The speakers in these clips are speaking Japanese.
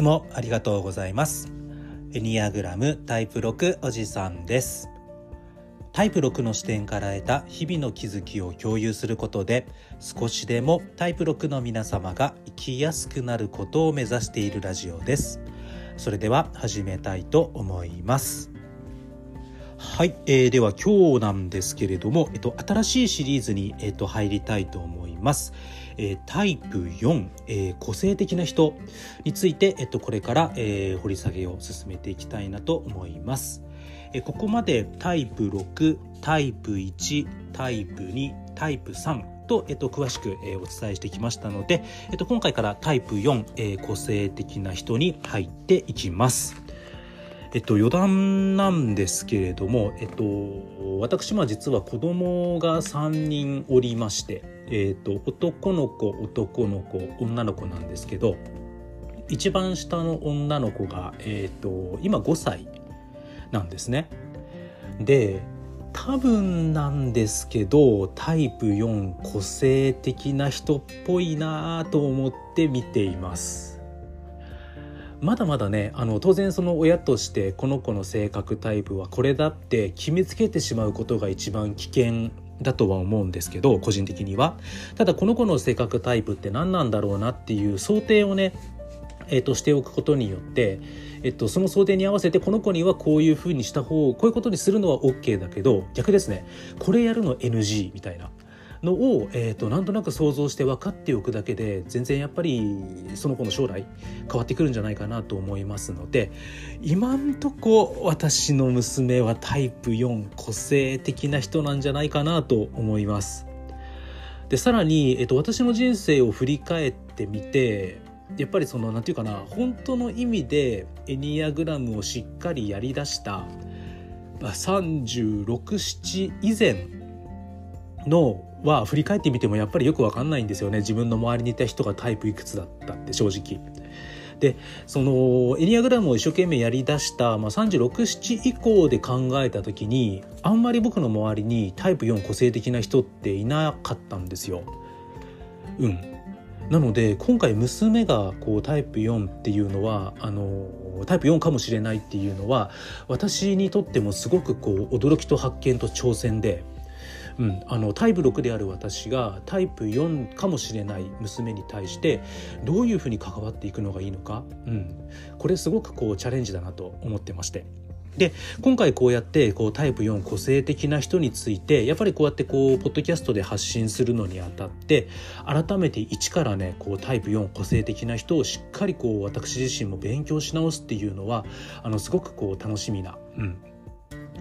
つもありがとうございます。エニアグラムタイプ6おじさんです。タイプ6の視点から得た日々の気づきを共有することで少しでもタイプ6の皆様が生きやすくなることを目指しているラジオです。それでは始めたいと思います。はい、えー、では今日なんですけれども、えっと、新しいシリーズに、えっと、入りたいと思います。え、タイプ4、え、個性的な人について、えっと、これから、え、掘り下げを進めていきたいなと思います。えここまでタイプ6、タイプ1、タイプ2、タイプ3と、えっと、詳しく、えお伝えしてきましたので、えっと、今回からタイプ4、え個性的な人に入っていきます。えっと、余談なんですけれども、えっと、私は実は子供が3人おりまして、えっと、男の子男の子女の子なんですけど一番下の女の子が、えっと、今5歳なんですね。で多分なんですけどタイプ4個性的な人っぽいなと思って見ています。まだまだねあの当然その親としてこの子の性格タイプはこれだって決めつけてしまうことが一番危険だとは思うんですけど個人的には。ただこの子の性格タイプって何なんだろうなっていう想定をねえーと、しておくことによって、えっと、その想定に合わせてこの子にはこういうふうにした方こういうことにするのは OK だけど逆ですね。これやるの NG みたいな。のを、えーと、なんとなく想像して分かっておくだけで全然やっぱりその子の将来変わってくるんじゃないかなと思いますので今んとこ私の娘はタイプ4個性的な人なんじゃないかなと思います。でさらに、えーと、私の人生を振り返ってみてやっぱりその何て言うかな本当の意味でエニアグラムをしっかりやりだした367以前のは振り返ってみてもやっぱりよく分かんないんですよね自分の周りにいた人がタイプいくつだったって正直。でそのエニアグラムを一生懸命やりだした、まあ、367以降で考えた時にあんまり僕の周りにタイプ4個性的な人っていなかったんですよ。うん、なので今回娘がこうタイプ4っていうのはあのタイプ4かもしれないっていうのは私にとってもすごくこう驚きと発見と挑戦で。うん、あのタイプ6である私がタイプ4かもしれない娘に対してどういうふうに関わっていくのがいいのか、うん、これすごくこうチャレンジだなと思ってまして。で今回こうやってこうタイプ4個性的な人についてやっぱりこうやってこうポッドキャストで発信するのにあたって改めて一からねこうタイプ4個性的な人をしっかりこう私自身も勉強し直すっていうのはあのすごくこう楽しみな、うん、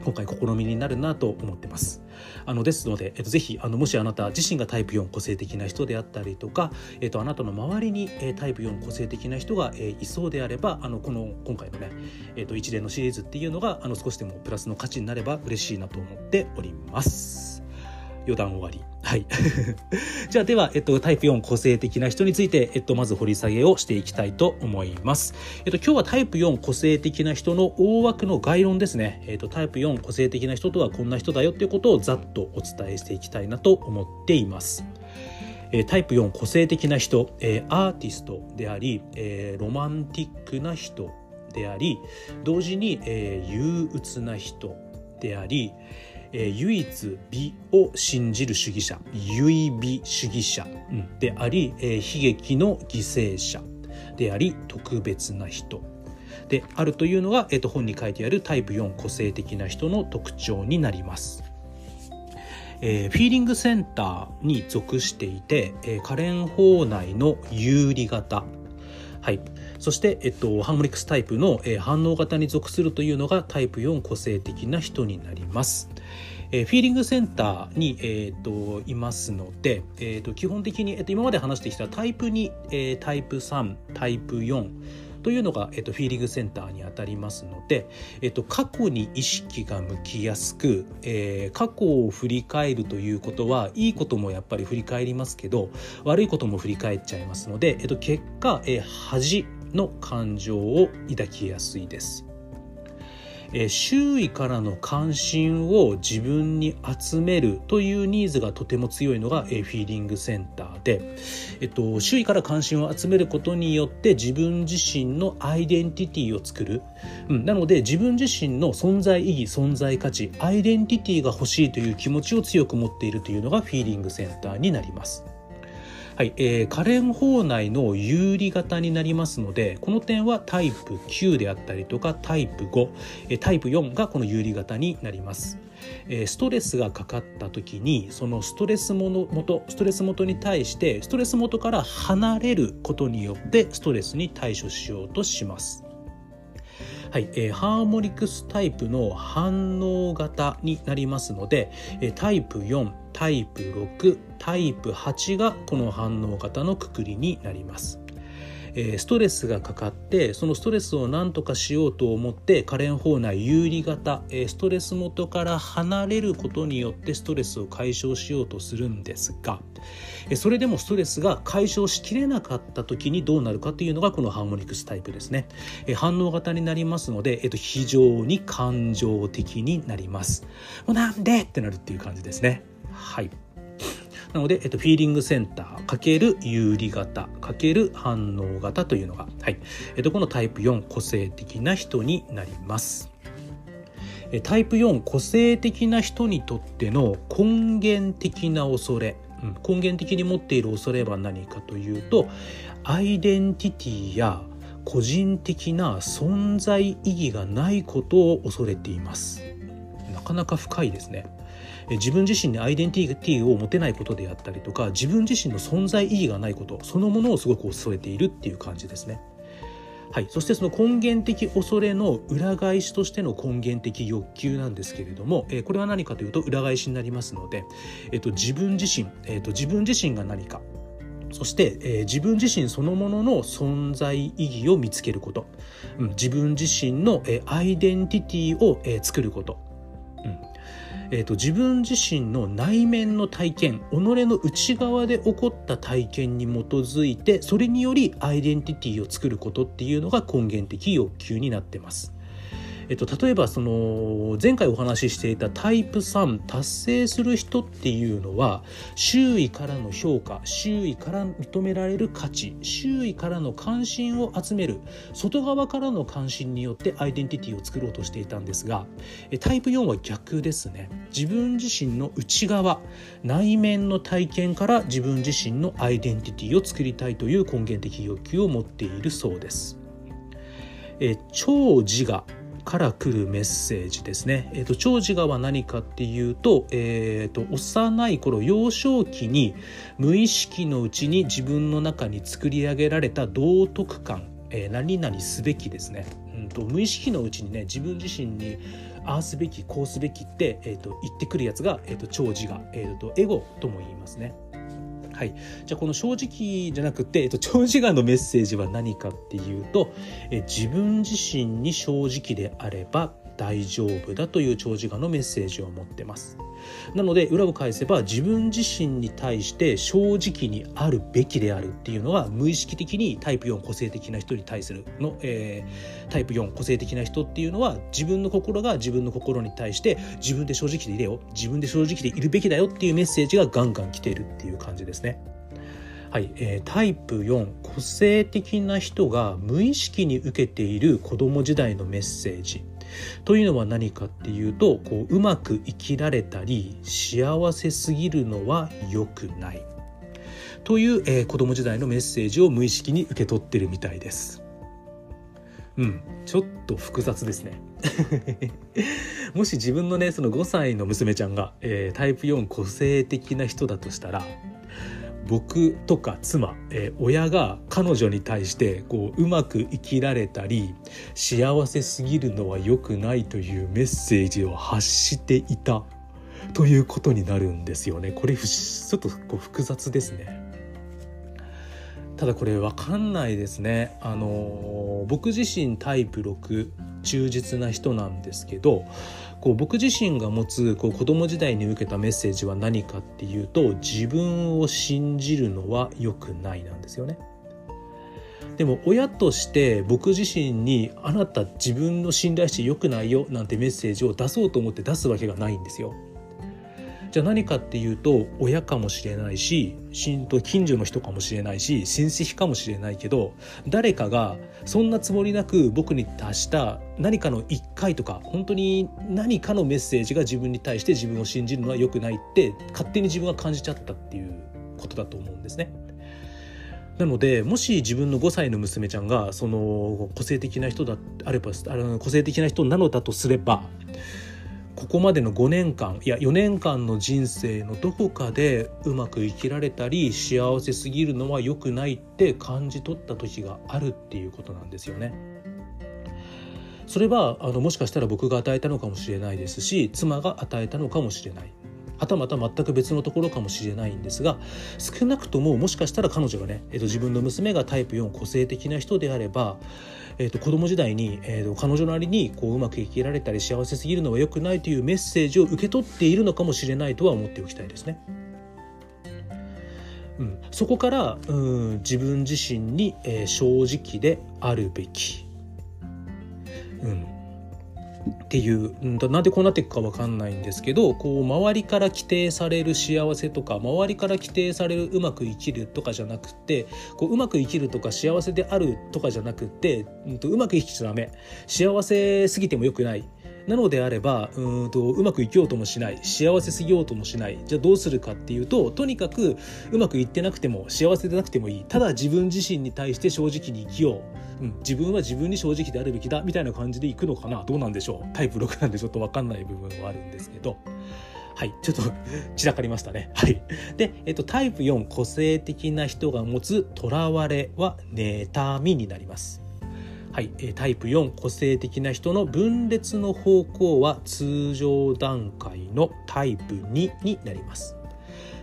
今回試みになるなと思ってます。あのですので、えっと、ぜひあのもしあなた自身がタイプ4個性的な人であったりとか、えっと、あなたの周りに、えタイプ4個性的な人が、えいそうであればあのこの今回のね、えっと、一連のシリーズっていうのがあの少しでもプラスの価値になれば嬉しいなと思っております。余談終わり。はい。じゃあでは、えっと、タイプ4個性的な人について、えっと、まず掘り下げをしていきたいと思います。えっと、今日はタイプ4個性的な人の大枠の概論ですね。えっと、タイプ4個性的な人とはこんな人だよっていうことをざっとお伝えしていきたいなと思っています。えタイプ4個性的な人、えアーティストであり、えロマンティックな人であり同時に、え憂鬱な人であり、えー、唯一美を信じる主義者唯美主義者であり、えー、悲劇の犠牲者であり特別な人であるというのが、えー、と本に書いてあるタイプ4個性的な人の特徴になります。えー、フィーリングセンターに属していて、えー、可憐法内の有利型はい、そして、えっと、ハーモニクスタイプの、えー、反応型に属するというのがタイプ4個性的な人になります。えー、フィーリングセンターに、えーと、いますので、えーと、基本的に、えーと、今まで話してきたタイプ2、えー、タイプ3タイプ4というのが、えー、とフィーリングセンターにあたりますので、えー、と過去に意識が向きやすく、えー、過去を振り返るということはいいこともやっぱり振り返りますけど悪いことも振り返っちゃいますので、えー、と結果、えー、恥の感情を抱きやすいです。え周囲からの関心を自分に集めるというニーズがとても強いのが、えフィーリングセンターで、えっと、周囲から関心を集めることによって自分自身のアイデンティティを作る、うん、なので自分自身の存在意義存在価値アイデンティティが欲しいという気持ちを強く持っているというのがフィーリングセンターになります。はい、えー、可憐法内の有利型になりますのでこの点はタイプ9であったりとかタイプ5、えタイプ4がこの有利型になります。えストレスがかかった時にそのストレスもの元ストレス元に対してストレス元から離れることによってストレスに対処しようとします。はい、えー、ハーモニクスタイプの反応型になりますので、えー、タイプ4タイプ6タイプ8がこの反応型のくくりになります。えストレスがかかってそのストレスを何とかしようと思って可憐法内有利型、えストレス元から離れることによってストレスを解消しようとするんですがそれでもストレスが解消しきれなかった時にどうなるかというのがこのハーモニクスタイプですね。反応型になりますので、えっと、非常に感情的になります。もうなんでってなるっていう感じですね。はい。なので、えっと、フィーリングセンター×有利型×反応型というのが、はい。えっと、このタイプ4個性的な人になります。タイプ4個性的な人にとっての根源的な恐れ、うん、根源的に持っている恐れは何かというとアイデンティティや個人的な存在意義がないことを恐れています。なかなか深いですね。自分自身にアイデンティティを持てないことであったりとか自分自身の存在意義がないことそのものをすごく恐れているっていう感じですね。はい、そしてその根源的恐れの裏返しとしての根源的欲求なんですけれども、え、これは何かというと裏返しになりますので、えーと、自分自身、えーと、自分自身が何かそして、えー、自分自身そのものの存在意義を見つけること、うん、自分自身の、えー、アイデンティティを、えー、作ること、えーと、自分自身の内面の体験己の内側で起こった体験に基づいてそれによりアイデンティティを作ることっていうのが根源的欲求になってます。えっと、例えばその前回お話ししていたタイプ3達成する人っていうのは周囲からの評価周囲から認められる価値周囲からの関心を集める外側からの関心によってアイデンティティを作ろうとしていたんですがタイプ4は逆ですね自分自身の内側内面の体験から自分自身のアイデンティティを作りたいという根源的欲求を持っているそうです。え超自我から来るメッセージですね。え、ー、と、長自我は何かっていうと、えっ、ー、と、幼い頃、幼少期に無意識のうちに自分の中に作り上げられた道徳感、えー、何々すべきですね。うんと、無意識のうちにね、自分自身にああすべき、こうすべきって、えっ、と、言ってくるやつが、えっ、と、長自我、えっ、と、エゴとも言いますね。はい、じゃあこの正直じゃなくて、えっと、長時間のメッセージは何かっていうとえ自分自身に正直であれば大丈夫だという長時間のメッセージを持ってます。なので裏を返せば自分自身に対して正直にあるべきであるっていうのは無意識的にタイプ4個性的な人に対するの、えー、タイプ4個性的な人っていうのは自分の心が自分の心に対して自分で正直でいれよ自分で正直でいるべきだよっていうメッセージがガンガン来ているっていう感じですね。はい、えー、タイプ4個性的な人が無意識に受けている子供時代のメッセージというのは何かっていうとこううまく生きられたり幸せすぎるのは良くないという、えー、子供時代のメッセージを無意識に受け取ってるみたいです。うん、ちょっと複雑ですね。もし自分のねその5歳の娘ちゃんが、えー、タイプ4個性的な人だとしたら僕とか妻、えー、親が彼女に対してこううまく生きられたり幸せすぎるのは良くないというメッセージを発していたということになるんですよね。これちょっとこう複雑ですね。ただこれ分かんないですね。あの僕自身タイプ6忠実な人なんですけどこう僕自身が持つこう子供時代に受けたメッセージは何かっていうと自分を信じるのは良くないなんですよね。でも親として僕自身にあなた自分の信頼して良くないよなんてメッセージを出そうと思って出すわけがないんですよ。じゃあ何かっていうと親かもしれないし近所の人かもしれないし親戚かもしれないけど誰かがそんなつもりなく僕に達した何かの一回とか本当に何かのメッセージが自分に対して自分を信じるのは良くないって勝手に自分は感じちゃったっていうことだと思うんですね。なのでもし自分の5歳の娘ちゃんがその個性的な人だあれば個性的な人なのだとすればここまでの5年間いや4年間の人生のどこかでうまく生きられたり幸せすぎるのは良くないって感じ取った時があるっていうことなんですよね。それはあのもしかしたら僕が与えたのかもしれないですし妻が与えたのかもしれないはたまた全く別のところかもしれないんですが少なくとももしかしたら彼女がね、えっと、自分の娘がタイプ4個性的な人であれば、えっと、子供時代に、えっと、彼女なりにこううまく生きられたり幸せすぎるのは良くないというメッセージを受け取っているのかもしれないとは思っておきたいですね。うん、そこからうん自分自身に、えー、正直であるべき。うんっていう、なんでこうなっていくか分かんないんですけどこう周りから規定される幸せとか周りから規定されるうまく生きるとかじゃなくてこううまく生きるとか幸せであるとかじゃなくて、うん、とうまく生きちゃダメ。幸せすぎてもよくない。なのであればうんとうまくいきようともしない幸せすぎようともしないじゃあどうするかっていうととにかくうまくいってなくても幸せでなくてもいいただ自分自身に対して正直に生きよう、うん、自分は自分に正直であるべきだみたいな感じでいくのかなどうなんでしょう？タイプ6なんでちょっと分かんない部分はあるんですけど。はい、ちょっと 散らかりましたね。はい。で、えっと、タイプ4、個性的な人が持つ囚われは妬みになります。はい、タイプ4個性的な人の分裂の方向は通常段階のタイプ2になります。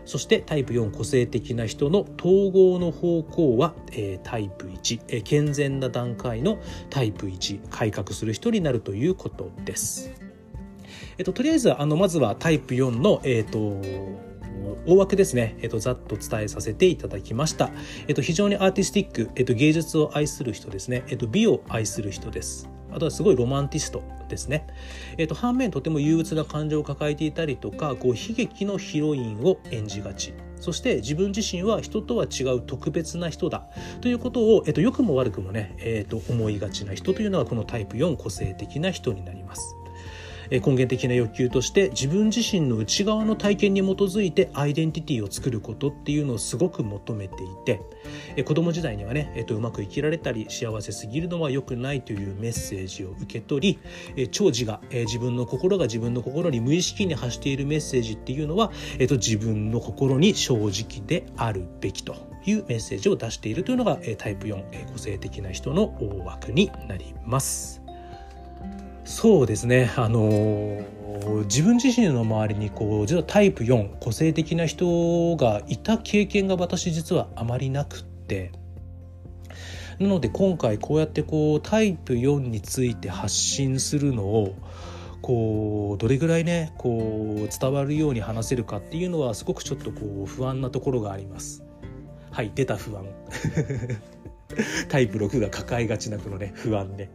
そしてタイプ4個性的な人の統合の方向は、えタイプ1、え健全な段階のタイプ1改革する人になるということです。えっと、とりあえずあのまずはタイプ4の、えっと大枠ですね、えっと、ざっと伝えさせていただきました。えっと、非常にアーティスティック、えっと、芸術を愛する人ですね、えっと、美を愛する人です。あとはすごいロマンティストですね。えっと、反面とても憂鬱な感情を抱えていたりとか、こう悲劇のヒロインを演じがち。そして自分自身は人とは違う特別な人だということを、えっと、良くも悪くもね、えっと、思いがちな人というのがこのタイプ4個性的な人になります。根源的な欲求として自分自身の内側の体験に基づいてアイデンティティを作ることっていうのをすごく求めていて子供時代にはね、えっと、うまく生きられたり幸せすぎるのは良くないというメッセージを受け取り長寿が自分の心が自分の心に無意識に発しているメッセージっていうのは、えっと、自分の心に正直であるべきというメッセージを出しているというのがタイプ4個性的な人の大枠になります。そうですね。あの自分自身の周りにこう実はタイプ4個性的な人がいた経験が私実はあまりなくって。なので今回こうやってこうタイプ4について発信するのをこうどれぐらいねこう伝わるように話せるかっていうのはすごくちょっとこう不安なところがあります。はい出た不安。タイプ6が抱えがちなこのね不安ね。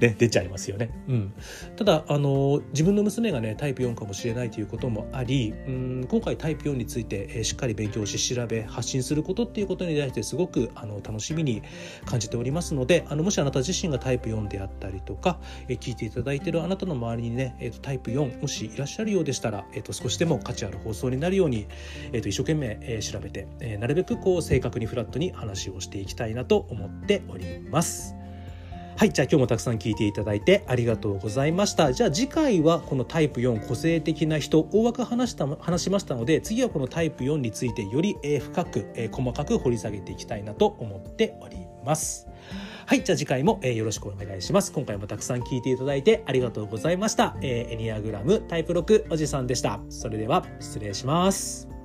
ね、出ちゃいますよね。うん、ただあの自分の娘がねタイプ4かもしれないということもありうん今回タイプ4について、えー、しっかり勉強し調べ発信することっていうことに対してすごくあの楽しみに感じておりますのであのもしあなた自身がタイプ4であったりとか、えー、聞いていただいているあなたの周りにね、えーと、タイプ4もしいらっしゃるようでしたら、えーと、少しでも価値ある放送になるように、えーと、一生懸命、えー、調べて、えー、なるべくこう正確にフラットに話をしていきたいなと思っております。はい、じゃあ今日もたくさん聞いていただいてありがとうございました。じゃあ次回はこのタイプ4個性的な人、大枠話した話しましたので、次はこのタイプ4についてより深く、細かく掘り下げていきたいなと思っております。はい、じゃあ次回もよろしくお願いします。今回もたくさん聞いていただいてありがとうございました。エニアグラムタイプ6おじさんでした。それでは失礼します。